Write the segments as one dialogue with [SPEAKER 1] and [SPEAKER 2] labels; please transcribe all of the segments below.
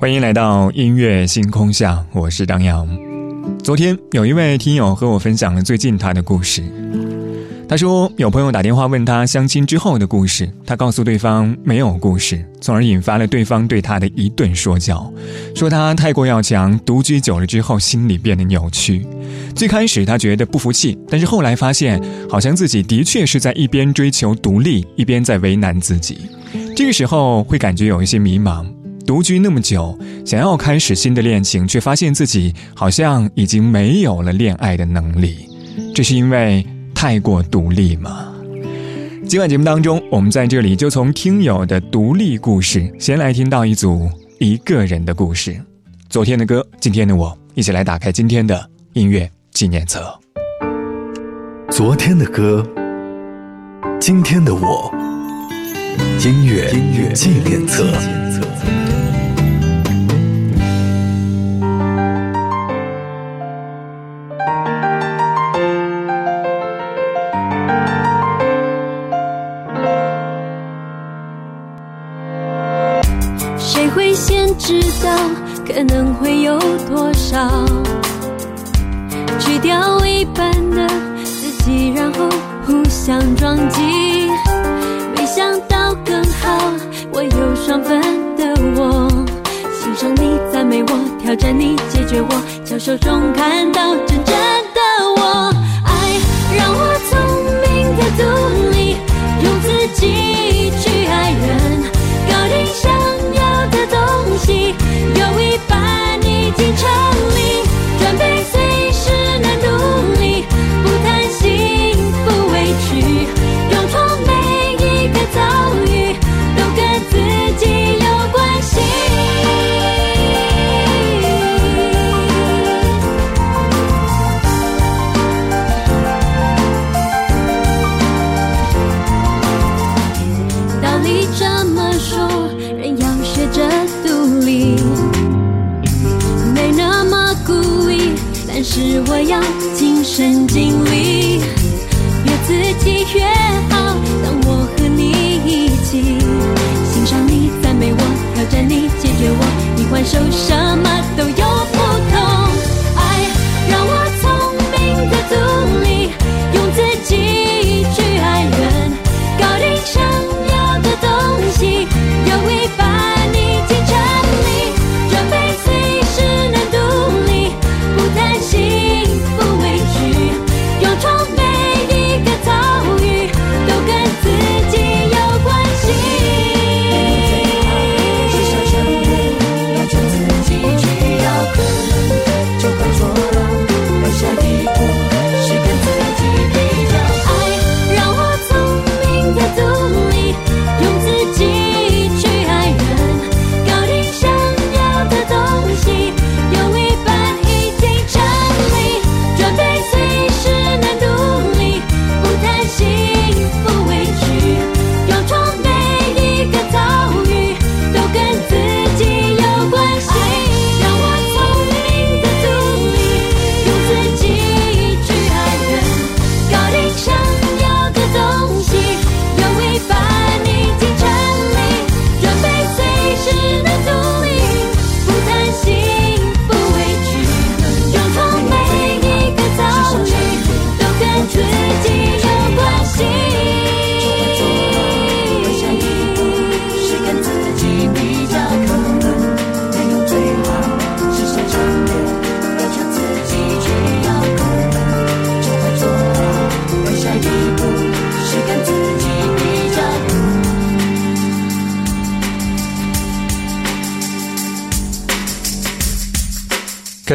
[SPEAKER 1] 欢迎来到音乐星空下，我是张扬。昨天有一位听友和我分享了最近他的故事。他说有朋友打电话问他相亲之后的故事，他告诉对方没有故事，从而引发了对方对他的一顿说教，说他太过要强，独居久了之后心里变得扭曲。最开始他觉得不服气，但是后来发现好像自己的确是在一边追求独立，一边在为难自己。这个时候会感觉有一些迷茫。独居那么久，想要开始新的恋情，却发现自己好像已经没有了恋爱的能力。这是因为太过独立吗？今晚节目当中，我们在这里就从听友的独立故事，先来听到一组一个人的故事。昨天的歌，今天的我，一起来打开今天的音乐纪念册。
[SPEAKER 2] 昨天的歌，今天的我，音乐音乐纪念册。
[SPEAKER 3] 可能会有多少？去掉一半的自己，然后互相撞击。没想到更好，我有双份的我，欣赏你，赞美我，挑战你，解决我，教手中看到真正的我。爱让我聪明的独立，用自己已经成立，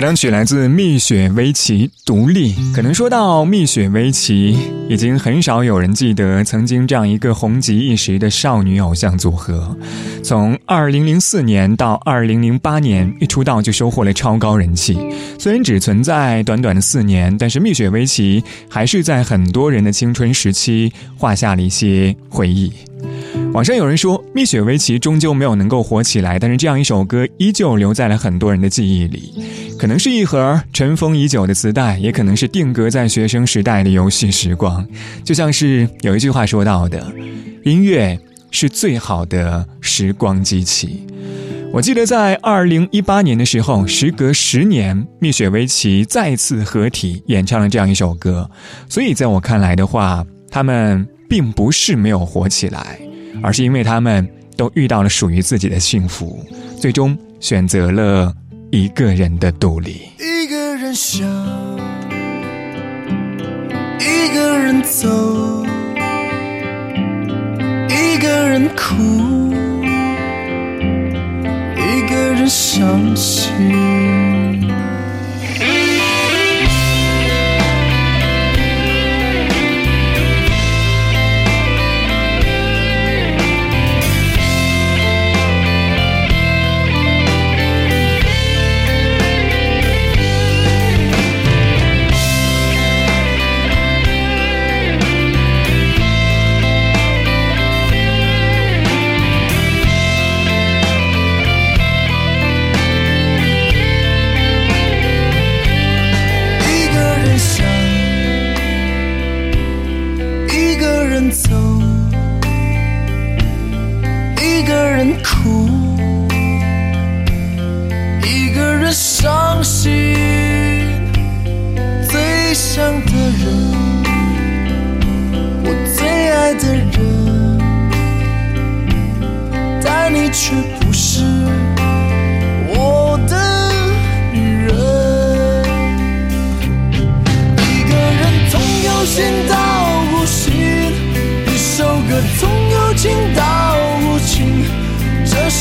[SPEAKER 1] 开场曲来自蜜雪薇琪，《独立》。可能说到蜜雪薇琪，已经很少有人记得曾经这样一个红极一时的少女偶像组合。从2004年到2008年，一出道就收获了超高人气。虽然只存在短短的四年，但是蜜雪薇琪还是在很多人的青春时期画下了一些回忆。网上有人说，蜜雪薇琪终究没有能够火起来，但是这样一首歌依旧留在了很多人的记忆里。可能是一盒尘封已久的磁带，也可能是定格在学生时代的游戏时光。就像是有一句话说到的：“音乐是最好的时光机器。”我记得在二零一八年的时候，时隔十年，蜜雪薇琪再次合体演唱了这样一首歌。所以在我看来的话，他们并不是没有火起来。而是因为他们都遇到了属于自己的幸福，最终选择了一个人的独立。
[SPEAKER 4] 一个人想，一个人走，一个人哭，一个人伤心。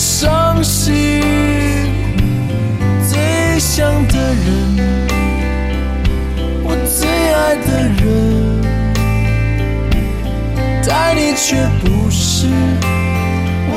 [SPEAKER 4] 伤心。最想的人，我最爱的人。但你却不是我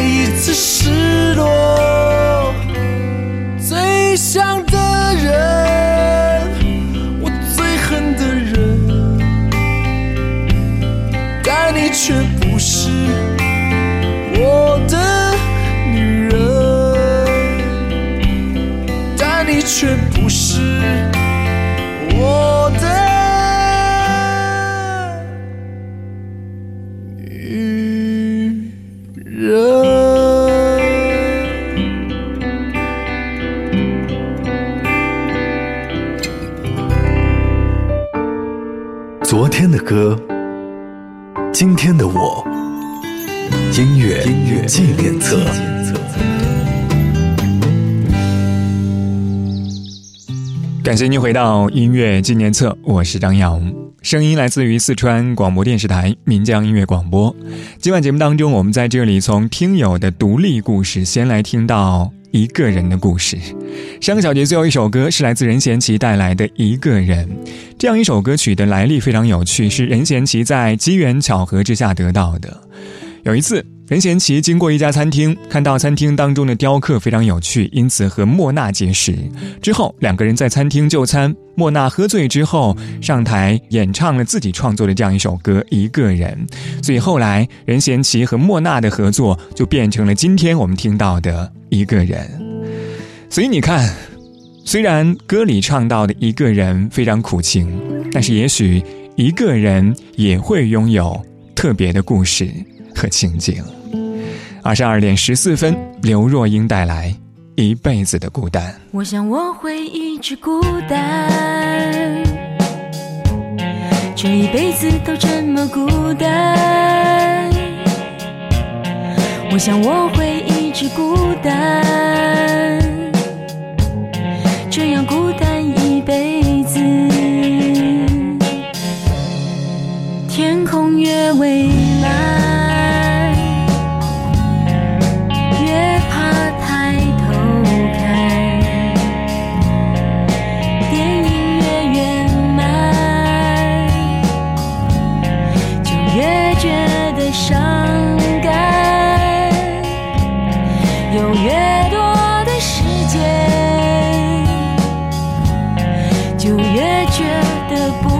[SPEAKER 4] 每一次失落。最想的人我最恨的人但你却不是我的女人。
[SPEAKER 2] 但你却今天的我，音乐纪念册。
[SPEAKER 1] 感谢您回到音乐纪念册，我是张扬，声音来自于四川广播电视台岷江音乐广播。今晚节目当中，我们在这里从听友的独立故事，先来听到一个人的故事。上个小节最后一首歌是来自任贤齐带来的《一个人》，这样一首歌曲的来历非常有趣，是任贤齐在机缘巧合之下得到的。有一次。任贤齐经过一家餐厅，看到餐厅当中的雕刻非常有趣，因此和莫娜结识。之后，两个人在餐厅就餐。莫娜喝醉之后上台演唱了自己创作的这样一首歌《一个人》，所以后来任贤齐和莫娜的合作就变成了今天我们听到的一个人。所以你看，虽然歌里唱到的一个人非常苦情，但是也许一个人也会拥有特别的故事和情景。二十二点十四分，刘若英带来《一辈子的孤单》。
[SPEAKER 3] 我想我会一直孤单，这一辈子都这么孤单。我想我会一直孤单，这样孤单一辈子。天空越蔚伤感。有越多的时间就越觉得不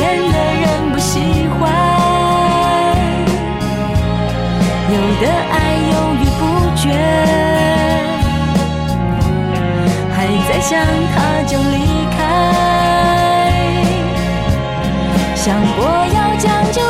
[SPEAKER 3] 欠的人不喜欢有的爱犹豫不决还在想他就离开。
[SPEAKER 1] 想过要将就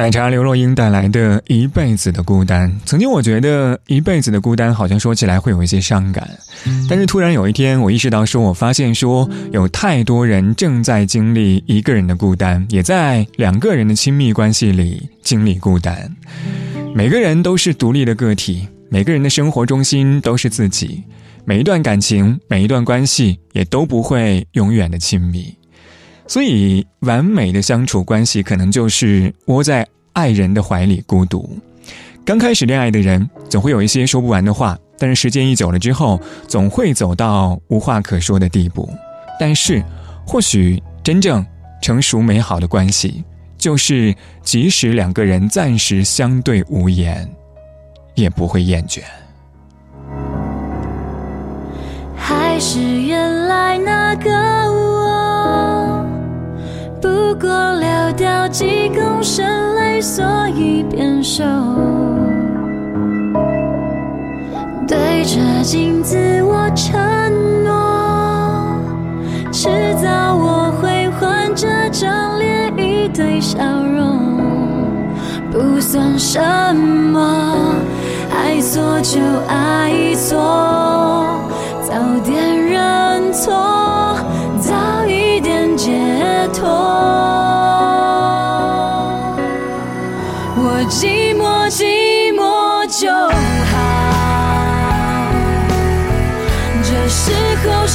[SPEAKER 1] 奶茶刘若英带来的一辈子的孤单。曾经我觉得一辈子的孤单好像说起来会有一些伤感，但是突然有一天我意识到，说我发现说有太多人正在经历一个人的孤单，也在两个人的亲密关系里经历孤单。每个人都是独立的个体，每个人的生活中心都是自己，每一段感情，每一段关系也都不会永远的亲密。所以，完美的相处关系可能就是窝在爱人的怀里孤独。刚开始恋爱的人总会有一些说不完的话，但是时间一久了之后，总会走到无话可说的地步。但是，或许真正成熟美好的关系，就是即使两个人暂时相对无言，也不会厌倦。
[SPEAKER 3] 还是原来那个。不过流掉几公升泪，所以变瘦。对着镜子我承诺，迟早我会换这张脸，一堆笑容，不算什么。爱错就爱错，早点认错，解脱。寂寞，寂寞就好。这时候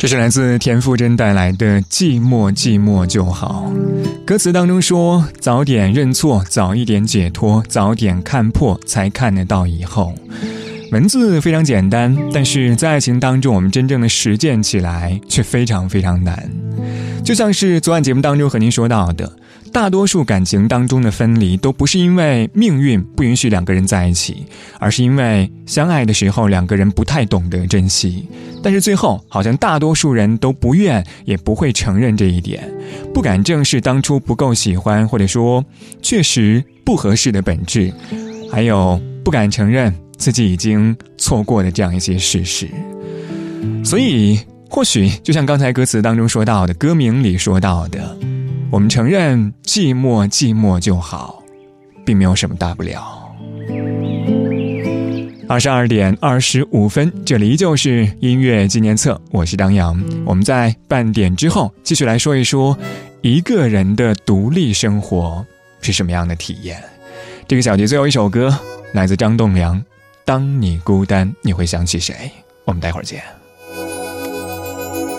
[SPEAKER 1] 这是来自田馥甄带来的《寂寞寂寞就好》，歌词当中说：“早点认错，早一点解脱，早点看破，才看得到以后。”文字非常简单，但是在爱情当中，我们真正的实践起来却非常非常难。就像是昨晚节目当中和您说到的，大多数感情当中的分离，都不是因为命运不允许两个人在一起，而是因为相爱的时候两个人不太懂得珍惜。但是最后，好像大多数人都不愿也不会承认这一点，不敢正视当初不够喜欢，或者说确实不合适的本质，还有不敢承认自己已经错过的这样一些事实。所以，或许就像刚才歌词当中说到的，歌名里说到的。我们承认寂寞，寂寞就好，并没有什么大不了。二十二点二十五分，这里依旧是音乐纪念册，我是张扬。我们在半点之后继续来说一说一个人的独立生活是什么样的体验。这个小节最后一首歌来自张栋梁，《当你孤单，你会想起谁》。我们待会儿见。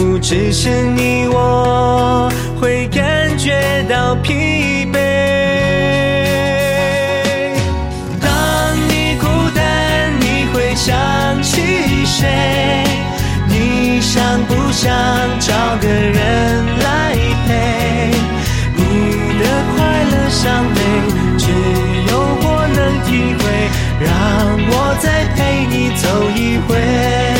[SPEAKER 5] 不只是你我会感觉到疲惫。当你孤单，你会想起谁？你想不想找个人来陪？你的快乐伤悲，只有我能体会。让我再陪你走一回。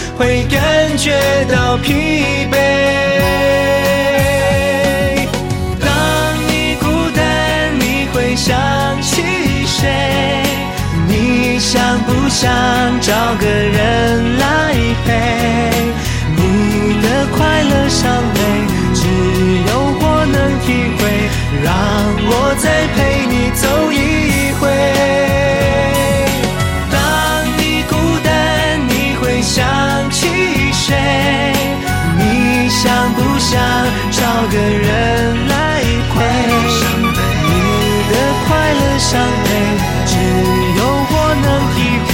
[SPEAKER 5] 会感觉到疲惫。当你孤单，你会想起谁？你想不想找个人来陪？你的快乐伤悲，只有我能体会。让我再陪？你个人来陪？你的快乐伤悲，只有我能体会。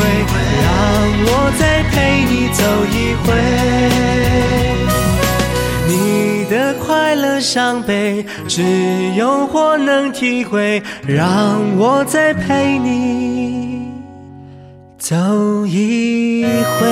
[SPEAKER 5] 让我再陪你走一回。你的快乐伤悲，只有我能体会。让我再陪你走一回。